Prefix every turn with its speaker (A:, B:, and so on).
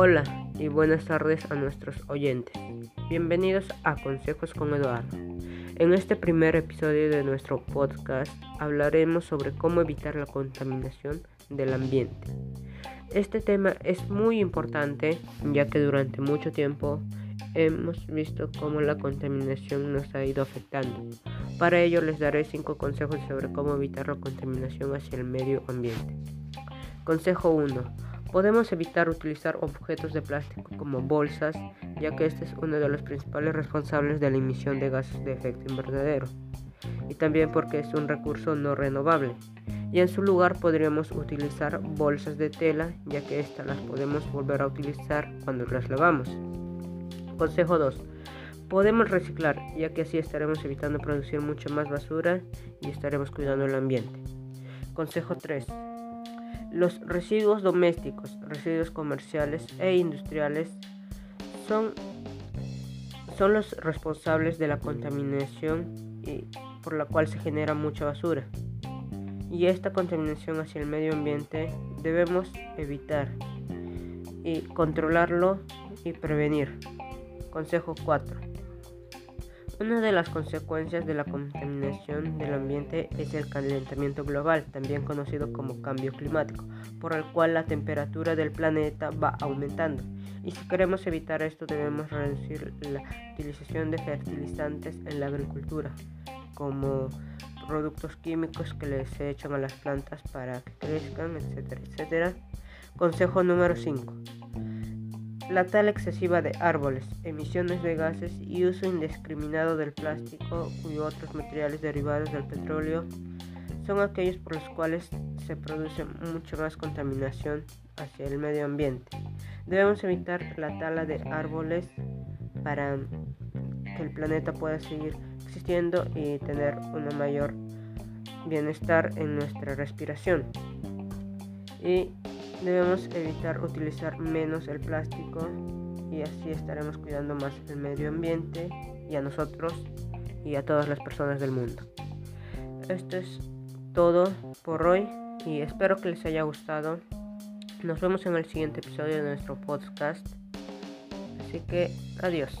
A: Hola y buenas tardes a nuestros oyentes. Bienvenidos a Consejos con Eduardo. En este primer episodio de nuestro podcast hablaremos sobre cómo evitar la contaminación del ambiente. Este tema es muy importante ya que durante mucho tiempo hemos visto cómo la contaminación nos ha ido afectando. Para ello les daré 5 consejos sobre cómo evitar la contaminación hacia el medio ambiente. Consejo 1. Podemos evitar utilizar objetos de plástico como bolsas, ya que este es uno de los principales responsables de la emisión de gases de efecto invernadero, y también porque es un recurso no renovable. Y en su lugar podríamos utilizar bolsas de tela, ya que estas las podemos volver a utilizar cuando las lavamos. Consejo 2. Podemos reciclar, ya que así estaremos evitando producir mucho más basura y estaremos cuidando el ambiente. Consejo 3. Los residuos domésticos, residuos comerciales e industriales son, son los responsables de la contaminación y por la cual se genera mucha basura. Y esta contaminación hacia el medio ambiente debemos evitar y controlarlo y prevenir. Consejo 4. Una de las consecuencias de la contaminación del ambiente es el calentamiento global, también conocido como cambio climático, por el cual la temperatura del planeta va aumentando. Y si queremos evitar esto debemos reducir la utilización de fertilizantes en la agricultura, como productos químicos que les echan a las plantas para que crezcan, etcétera, etcétera. Consejo número 5 la tala excesiva de árboles, emisiones de gases y uso indiscriminado del plástico y otros materiales derivados del petróleo son aquellos por los cuales se produce mucha más contaminación hacia el medio ambiente. Debemos evitar la tala de árboles para que el planeta pueda seguir existiendo y tener un mayor bienestar en nuestra respiración. Debemos evitar utilizar menos el plástico y así estaremos cuidando más el medio ambiente y a nosotros y a todas las personas del mundo. Esto es todo por hoy y espero que les haya gustado. Nos vemos en el siguiente episodio de nuestro podcast. Así que adiós.